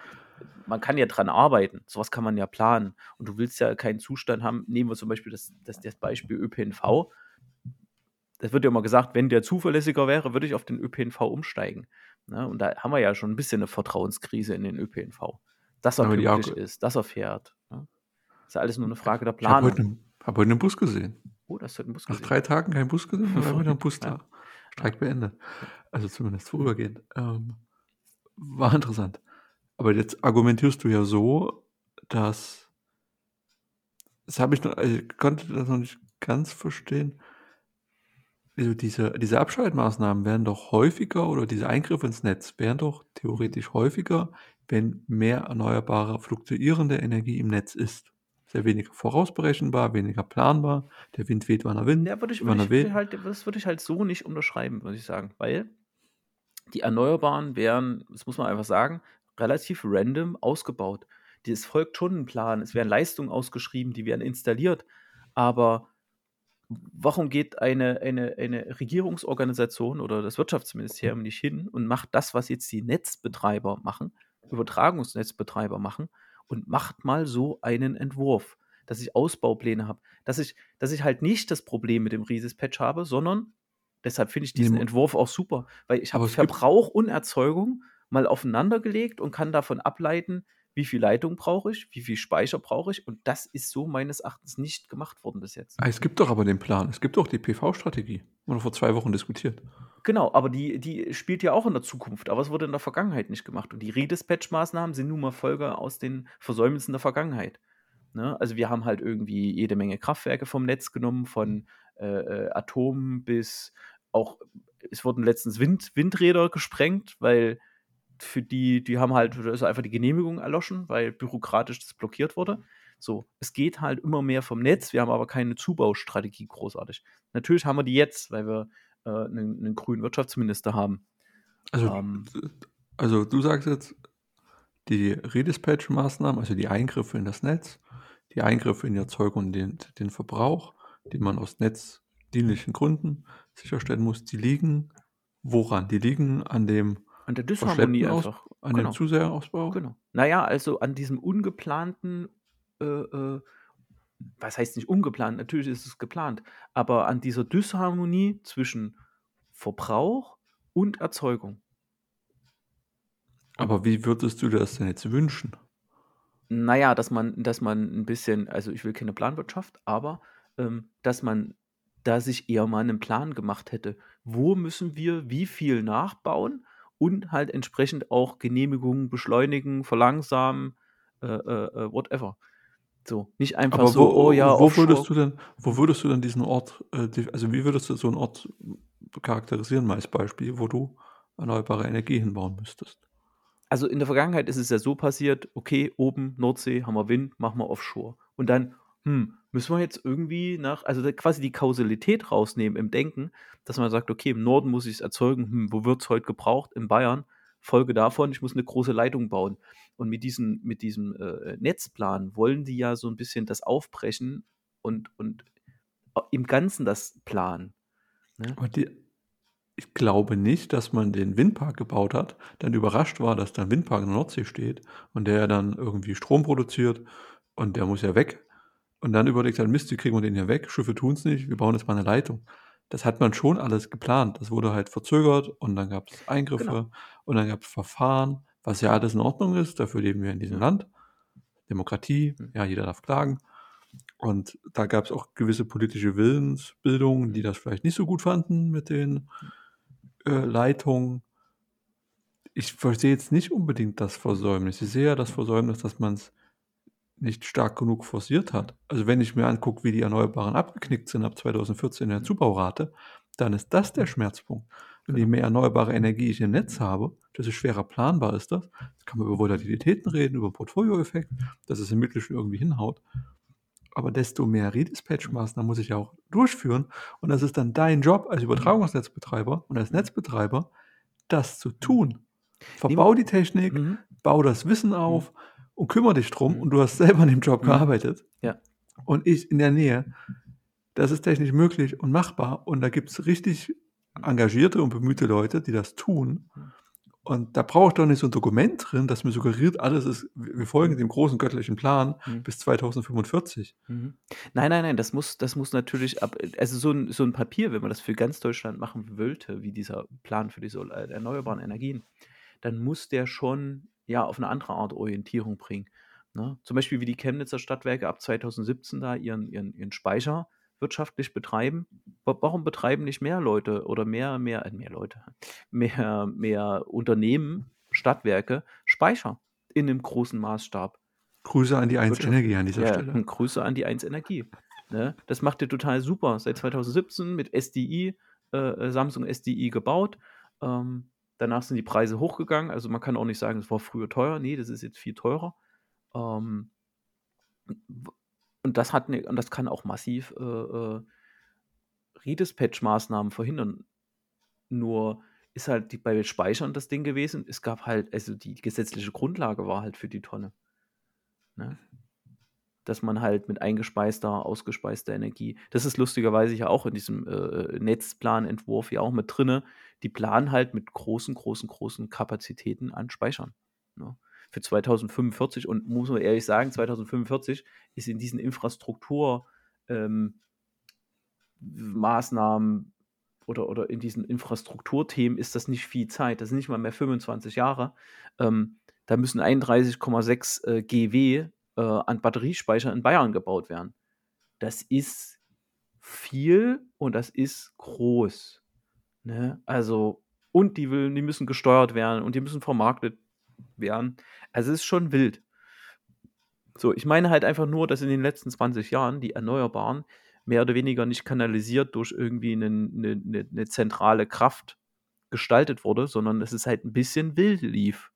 man kann ja dran arbeiten. Sowas kann man ja planen. Und du willst ja keinen Zustand haben. Nehmen wir zum Beispiel das, das, das Beispiel ÖPNV. Das wird ja immer gesagt, wenn der zuverlässiger wäre, würde ich auf den ÖPNV umsteigen. Ne? Und da haben wir ja schon ein bisschen eine Vertrauenskrise in den ÖPNV. Dass er pünktlich ist, dass er fährt. Ne? ist ja alles nur eine Frage der Ich habe heute, Planung. einen- hab heute einen Bus gesehen. Oh, das wird ein Bus Nach gesehen. drei Tagen kein Bus gesehen, dann wieder ein Bus Ja. Streik beendet. Also zumindest vorübergehend. Ähm, war interessant. Aber jetzt argumentierst du ja so, dass das habe ich noch, also ich konnte das noch nicht ganz verstehen. Also diese, diese Abschaltmaßnahmen werden doch häufiger oder diese Eingriffe ins Netz wären doch theoretisch häufiger, wenn mehr erneuerbare, fluktuierende Energie im Netz ist. Sehr weniger vorausberechenbar, weniger planbar. Der Wind weht, wann er will. Ja, würde ich, wann würde er ich, halt, das würde ich halt so nicht unterschreiben, muss ich sagen. Weil die Erneuerbaren wären, das muss man einfach sagen, relativ random ausgebaut. Es folgt schon ein Plan, es werden Leistungen ausgeschrieben, die werden installiert. Aber warum geht eine, eine, eine Regierungsorganisation oder das Wirtschaftsministerium nicht hin und macht das, was jetzt die Netzbetreiber machen, Übertragungsnetzbetreiber machen, und macht mal so einen Entwurf, dass ich Ausbaupläne habe, dass ich, dass ich halt nicht das Problem mit dem Rieses-Patch habe, sondern deshalb finde ich diesen Nee, Entwurf auch super, weil ich habe Verbrauch und Erzeugung mal aufeinander gelegt und kann davon ableiten, wie viel Leitung brauche ich, wie viel Speicher brauche ich und das ist so meines Erachtens nicht gemacht worden bis jetzt. Ah, Es gibt doch aber den Plan. Es gibt doch die PV-Strategie. Wir vor zwei Wochen diskutiert. Genau, aber die, die spielt ja auch in der Zukunft, aber es wurde in der Vergangenheit nicht gemacht. Und die Redispatch-Maßnahmen sind nun mal Folge aus den Versäumnissen der Vergangenheit. Ne? Also wir haben halt irgendwie jede Menge Kraftwerke vom Netz genommen, von äh, äh, Atom bis auch, es wurden letztens Wind, Windräder gesprengt, weil für die, die haben halt, da ist einfach die Genehmigung erloschen, weil bürokratisch das blockiert wurde. So, es geht halt immer mehr vom Netz, wir haben aber keine Zubaustrategie großartig. Natürlich haben wir die jetzt, weil wir äh, einen, einen grünen Wirtschaftsminister haben. Also, Ähm. also du sagst jetzt, die Redispatch-Maßnahmen, also die Eingriffe in das Netz, die Eingriffe in die Erzeugung und den, den Verbrauch, die man aus netzdienlichen Gründen sicherstellen muss, die liegen woran? Die liegen an dem An der Disharmonie einfach. an Genau. dem zu sehr Ausbau? Genau. Naja, also an diesem ungeplanten, äh, äh, was heißt nicht ungeplant, natürlich ist es geplant, aber an dieser Disharmonie zwischen Verbrauch und Erzeugung. Aber wie würdest du das denn jetzt wünschen? Naja, dass man, dass man ein bisschen, also ich will keine Planwirtschaft, aber ähm, dass man da sich eher mal einen Plan gemacht hätte. Wo müssen wir wie viel nachbauen und halt entsprechend auch Genehmigungen beschleunigen, verlangsamen, äh, äh, äh, whatever. So, nicht einfach Aber so, wo, oh ja, wo Offshore. würdest du denn, wo würdest du denn diesen Ort, äh, also wie würdest du so einen Ort charakterisieren, mal als Beispiel, wo du erneuerbare Energie hinbauen müsstest? Also in der Vergangenheit ist es ja so passiert, okay, oben Nordsee haben wir Wind, machen wir Offshore. Und dann, hm, müssen wir jetzt irgendwie nach, also quasi die Kausalität rausnehmen im Denken, dass man sagt, okay, im Norden muss ich es erzeugen, hm, wo wird es heute gebraucht? In Bayern. Folge davon, ich muss eine große Leitung bauen. Und mit, diesen, mit diesem äh, Netzplan wollen die ja so ein bisschen das aufbrechen und, und im Ganzen das planen. Ne? Die, ich glaube nicht, dass man den Windpark gebaut hat, dann überrascht war, dass da ein Windpark in der Nordsee steht und der dann irgendwie Strom produziert und der muss ja weg. Und dann überlegt hat, Mist, wie kriegen wir den hier weg? Schiffe tun es nicht, wir bauen jetzt mal eine Leitung. Das hat man schon alles geplant. Das wurde halt verzögert und dann gab es Eingriffe Genau. und dann gab es Verfahren, was ja alles in Ordnung ist. Dafür leben wir in diesem Land. Demokratie, Mhm. ja, jeder darf klagen. Und da gab es auch gewisse politische Willensbildungen, die das vielleicht nicht so gut fanden mit den äh, Leitungen. Ich verstehe jetzt nicht unbedingt das Versäumnis. Ich sehe ja das Versäumnis, dass man es nicht stark genug forciert hat. Also wenn ich mir angucke, wie die Erneuerbaren abgeknickt sind ab 2014 in der Zubaurate, dann ist das der Schmerzpunkt. Und je Genau. mehr erneuerbare Energie ich im Netz habe, desto schwerer planbar ist das. Jetzt kann man über Volatilitäten reden, über Portfolioeffekt, dass es im Mittel schon irgendwie hinhaut. Aber desto mehr Redispatch-Maßnahmen muss ich ja auch durchführen. Und das ist dann dein Job als Übertragungsnetzbetreiber und als Netzbetreiber, das zu tun. Verbau die Technik, Mhm. bau das Wissen auf und kümmere dich drum. Mhm. Und du hast selber an dem Job Mhm. gearbeitet. Ja. Und ich in der Nähe. Das ist technisch möglich und machbar. Und da gibt es richtig engagierte und bemühte Leute, die das tun. Mhm. Und da brauche ich doch nicht so ein Dokument drin, das mir suggeriert, alles ist, wir folgen dem großen göttlichen Plan Mhm. bis 2045. Mhm. Nein, nein, nein, das muss, das muss natürlich ab, also so ein, so ein Papier, wenn man das für ganz Deutschland machen wollte, wie dieser Plan für die äh, erneuerbaren Energien, dann muss der schon ja auf eine andere Art Orientierung bringen. Ne? Zum Beispiel wie die Chemnitzer Stadtwerke ab 2017 da ihren, ihren, ihren Speicher wirtschaftlich betreiben. Wa- Warum betreiben nicht mehr Leute oder mehr, mehr, äh, mehr Leute, (laughs) mehr, mehr Unternehmen, Stadtwerke Speicher in einem großen Maßstab? Grüße an die 1 Wirtschaft. Energie an dieser Ja, Stelle. (laughs) Grüße an die 1 Energie. Ne? Das macht ihr total super. Seit 2017 mit SDI, äh, äh, Samsung SDI gebaut. Ähm, danach sind die Preise hochgegangen. Also man kann auch nicht sagen, es war früher teuer. Nee, das ist jetzt viel teurer. Ähm, und das hat ne, und das kann auch massiv äh, äh, Redispatch-Maßnahmen verhindern. Nur ist halt die, bei Speichern das Ding gewesen. Es gab halt, also die gesetzliche Grundlage war halt für die Tonne. Ne? Dass man halt mit eingespeister, ausgespeister Energie, das ist lustigerweise ja auch in diesem äh, Netzplanentwurf ja auch mit drinne, die planen halt mit großen, großen, großen Kapazitäten an Speichern. Ne? Für 2045 und muss man ehrlich sagen, 2045 ist in diesen Infrastruktur ähm, oder, oder in diesen Infrastrukturthemen ist das nicht viel Zeit. Das sind nicht mal mehr 25 Jahre. Ähm, da müssen 31,6 äh, GW äh, an Batteriespeicher in Bayern gebaut werden. Das ist viel und das ist groß. Ne? Also, und die, will, die müssen gesteuert werden und die müssen vermarktet werden. Also, es ist schon wild. So, ich meine halt einfach nur, dass in den letzten 20 Jahren die Erneuerbaren mehr oder weniger nicht kanalisiert durch irgendwie eine, eine, eine, zentrale Kraft gestaltet wurde, sondern dass es halt ein bisschen wild lief.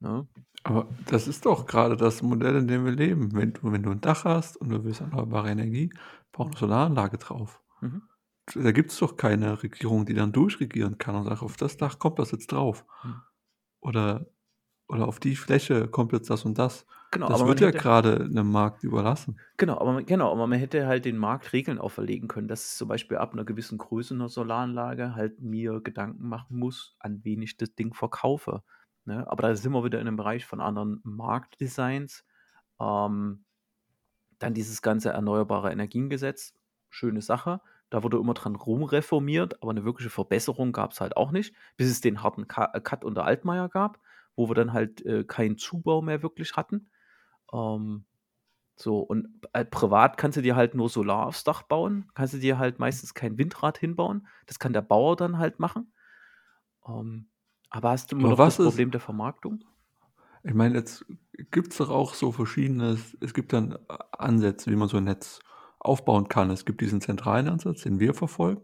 Ne? Aber das ist doch gerade das Modell, in dem wir leben. Wenn du, wenn du ein Dach hast und du willst erneuerbare Energie, brauchst du eine Solaranlage drauf. Mhm. Da gibt es doch keine Regierung, die dann durchregieren kann und sagt, auf das Dach kommt das jetzt drauf. Mhm. Oder, oder auf die Fläche kommt jetzt das und das. Genau, das wird ja gerade einem Markt überlassen. Genau, aber man, genau, aber man hätte halt den Markt Regeln auferlegen können, dass zum Beispiel ab einer gewissen Größe einer Solaranlage halt mir Gedanken machen muss, an wen ich das Ding verkaufe. Ne? Aber da sind wir wieder in einem Bereich von anderen Marktdesigns. Ähm, dann dieses ganze Erneuerbare Energiengesetz, schöne Sache. Da wurde immer dran rumreformiert, aber eine wirkliche Verbesserung gab es halt auch nicht, bis es den harten äh, Cut unter Altmaier gab, wo wir dann halt äh, keinen Zubau mehr wirklich hatten. Ähm, so, und äh, privat kannst du dir halt nur Solar aufs Dach bauen, kannst du dir halt meistens kein Windrad hinbauen. Das kann der Bauer dann halt machen. Ähm, aber hast du immer noch das ist- Problem der Vermarktung? Ich meine, jetzt gibt es doch auch so verschiedene, es gibt dann Ansätze, wie man so ein Netz aufbauen kann. Es gibt diesen zentralen Ansatz, den wir verfolgen.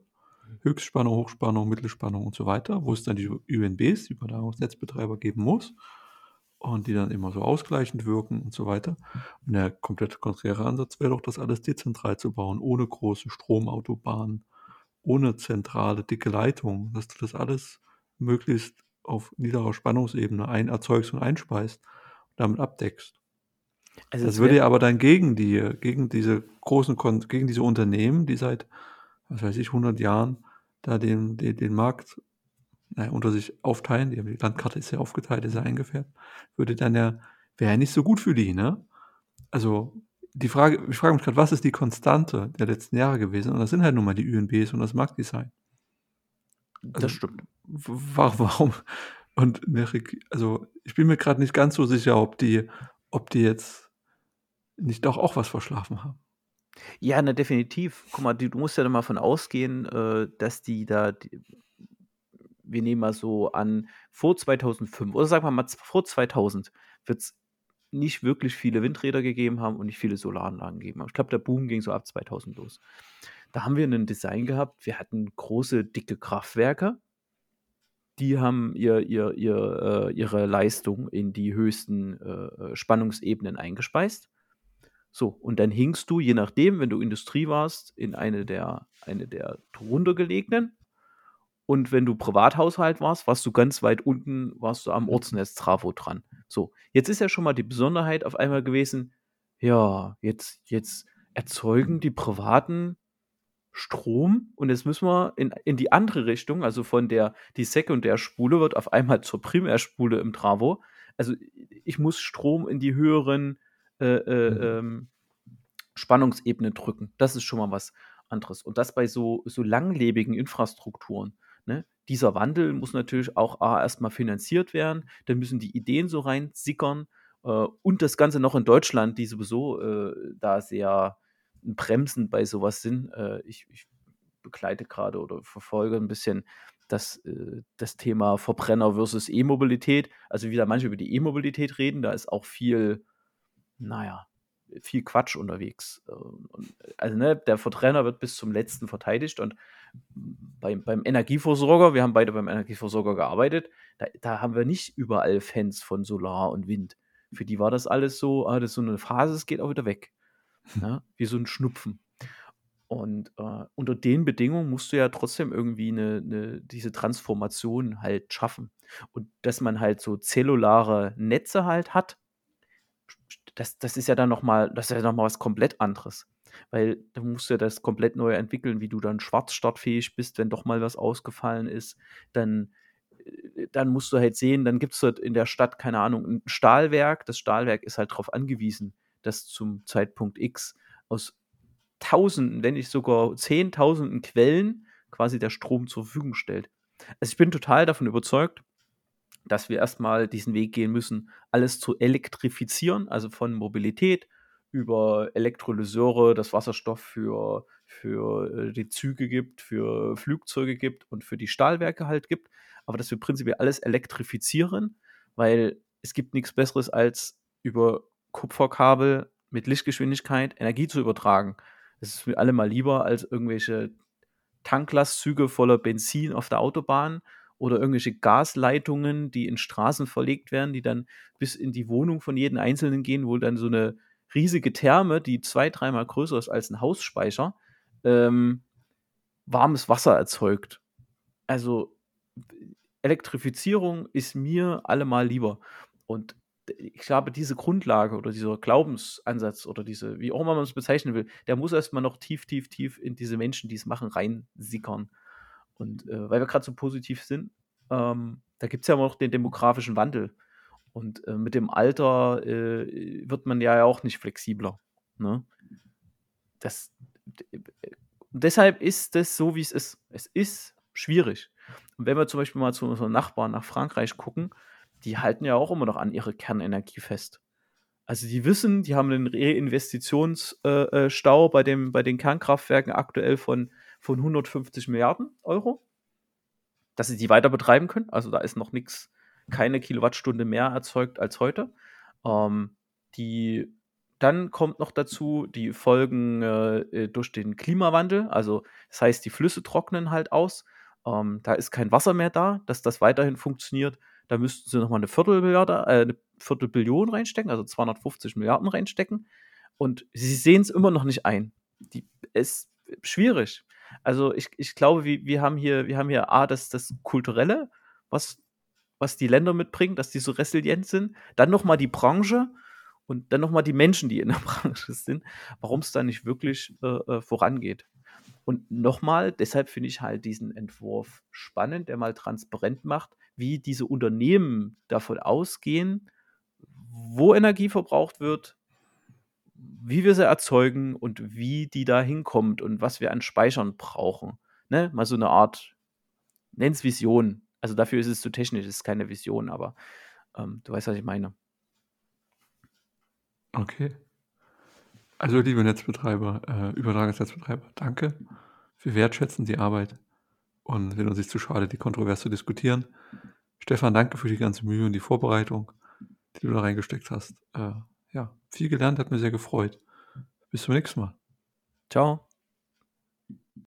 Höchstspannung, Hochspannung, Mittelspannung und so weiter, wo es dann die UNBs, die Übertragungsnetzbetreiber geben muss und die dann immer so ausgleichend wirken und so weiter. Und der komplett konträre Ansatz wäre doch, das alles dezentral zu bauen, ohne große Stromautobahnen, ohne zentrale, dicke Leitungen, dass du das alles möglichst auf niederer Spannungsebene ein erzeugst und einspeist und damit abdeckst. Also Das würde ja aber dann gegen die, gegen diese großen, Kon gegen diese Unternehmen, die seit, was weiß ich, 100 Jahren da den, den, den Markt naja, unter sich aufteilen, die, die Landkarte ist ja aufgeteilt, ist ja eingefärbt, würde dann ja, wäre ja nicht so gut für die, ne? Also, die Frage, ich frage mich gerade, was ist die Konstante der letzten Jahre gewesen? Und das sind halt nun mal die UNBs und das Marktdesign. das also- stimmt. Warum? Und also ich bin mir gerade nicht ganz so sicher, ob die, ob die jetzt nicht doch auch was verschlafen haben. Ja, na, definitiv. Guck mal, du musst ja mal von ausgehen, äh, dass die da, wir nehmen mal so an, vor 2005 oder sagen wir mal vor 2000 wird es nicht wirklich viele Windräder gegeben haben und nicht viele Solaranlagen gegeben haben. Ich glaube, der Boom ging so ab 2000 los. Da haben wir ein Design gehabt, wir hatten große, dicke Kraftwerke, die haben ihr, ihr, ihr, äh, ihre Leistung in die höchsten äh, Spannungsebenen eingespeist. So, und dann hingst du, je nachdem, wenn du Industrie warst, in eine der, eine der drunter gelegenen. Und wenn du Privathaushalt warst, warst du ganz weit unten, warst du am Ortsnetz Trafo dran. So, jetzt ist ja schon mal die Besonderheit auf einmal gewesen, ja, jetzt, jetzt erzeugen die Privaten Strom und jetzt müssen wir in, in die andere Richtung, also von der, die Sekundärspule wird auf einmal zur Primärspule im Travo. Also ich muss Strom in die höheren äh, äh, Mhm. ähm, Spannungsebenen drücken. Das ist schon mal was anderes. Und das bei so, so langlebigen Infrastrukturen. Ne? Dieser Wandel muss natürlich auch A, erstmal finanziert werden, dann müssen die Ideen so reinsickern äh, und das Ganze noch in Deutschland, die sowieso äh, da sehr bremsend bei sowas sind. Äh, ich, ich begleite gerade oder verfolge ein bisschen das, äh, das Thema Verbrenner versus E-Mobilität. Also wie da manche über die E-Mobilität reden, da ist auch viel, naja, viel Quatsch unterwegs. Äh, und, also ne, der Verbrenner wird bis zum letzten verteidigt und beim, beim Energieversorger, wir haben beide beim Energieversorger gearbeitet, da, da haben wir nicht überall Fans von Solar und Wind. Für die war das alles so, ah, das ist so eine Phase, es geht auch wieder weg. Ja, wie so ein Schnupfen. Und äh, unter den Bedingungen musst du ja trotzdem irgendwie eine, eine, diese Transformation halt schaffen. Und dass man halt so zellulare Netze halt hat, das, das ist ja dann nochmal, das ist ja nochmal was komplett anderes. Weil du musst ja das komplett neu entwickeln, wie du dann schwarzstartfähig bist, wenn doch mal was ausgefallen ist. Dann, äh, dann musst du halt sehen, dann gibt es dort in der Stadt, keine Ahnung, ein Stahlwerk. Das Stahlwerk ist halt darauf angewiesen, dass zum Zeitpunkt X aus Tausenden, wenn nicht sogar Zehntausenden Quellen quasi der Strom zur Verfügung stellt. Also ich bin total davon überzeugt, dass wir erstmal diesen Weg gehen müssen, alles zu elektrifizieren, also von Mobilität über Elektrolyseure, das Wasserstoff für, für äh, die Züge gibt, für Flugzeuge gibt und für die Stahlwerke halt gibt, aber dass wir prinzipiell alles elektrifizieren, weil es gibt nichts Besseres als über Kupferkabel mit Lichtgeschwindigkeit Energie zu übertragen. Das ist mir allemal lieber als irgendwelche Tanklastzüge voller Benzin auf der Autobahn oder irgendwelche Gasleitungen, die in Straßen verlegt werden, die dann bis in die Wohnung von jedem Einzelnen gehen, wo dann so eine riesige Therme, die zwei, dreimal größer ist als ein Hausspeicher, ähm, warmes Wasser erzeugt. Also Elektrifizierung ist mir allemal lieber. Und ich glaube, diese Grundlage oder dieser Glaubensansatz oder diese, wie auch immer man es bezeichnen will, der muss erstmal noch tief, tief, tief in diese Menschen, die es machen, reinsickern. Und äh, weil wir gerade so positiv sind, ähm, da gibt es ja noch den demografischen Wandel. Und äh, mit dem Alter äh, wird man ja auch nicht flexibler. Ne? Das, deshalb ist das so, wie es ist. Es ist schwierig. Und wenn wir zum Beispiel mal zu unseren Nachbarn nach Frankreich gucken, die halten ja auch immer noch an ihre Kernenergie fest. Also die wissen, die haben einen Reinvestitionsstau äh, bei, dem, bei den Kernkraftwerken aktuell von, von 150 Milliarden Euro, dass sie die weiter betreiben können. Also da ist noch nichts, keine Kilowattstunde mehr erzeugt als heute. Ähm, die, dann kommt noch dazu die Folgen äh, durch den Klimawandel. Also das heißt, die Flüsse trocknen halt aus. Ähm, da ist kein Wasser mehr da, dass das weiterhin funktioniert. Da müssten sie nochmal eine Viertelmilliarde, äh, eine Viertelbillion reinstecken, also 250 Milliarden reinstecken. Und sie sehen es immer noch nicht ein. Die, ist schwierig. Also ich, ich glaube, wir, wir haben hier, wir haben hier A, das, das Kulturelle, was, was die Länder mitbringen, dass die so resilient sind. Dann nochmal die Branche und dann nochmal die Menschen, die in der (laughs) Branche sind, warum es da nicht wirklich äh, äh vorangeht. Und nochmal, deshalb finde ich halt diesen Entwurf spannend, der mal transparent macht, wie diese Unternehmen davon ausgehen, wo Energie verbraucht wird, wie wir sie erzeugen und wie die da hinkommt und was wir an Speichern brauchen. Ne? Mal so eine Art, nenn es Vision. Also dafür ist es zu technisch, es ist keine Vision, aber ähm, du weißt, was ich meine. Okay. Also, liebe Netzbetreiber, äh, Übertragungsnetzbetreiber, danke. Wir wertschätzen die Arbeit und sind uns nicht zu schade, die kontrovers zu diskutieren. Stefan, danke für die ganze Mühe und die Vorbereitung, die du da reingesteckt hast. Äh, ja, viel gelernt, hat mir sehr gefreut. Bis zum nächsten Mal. Ciao.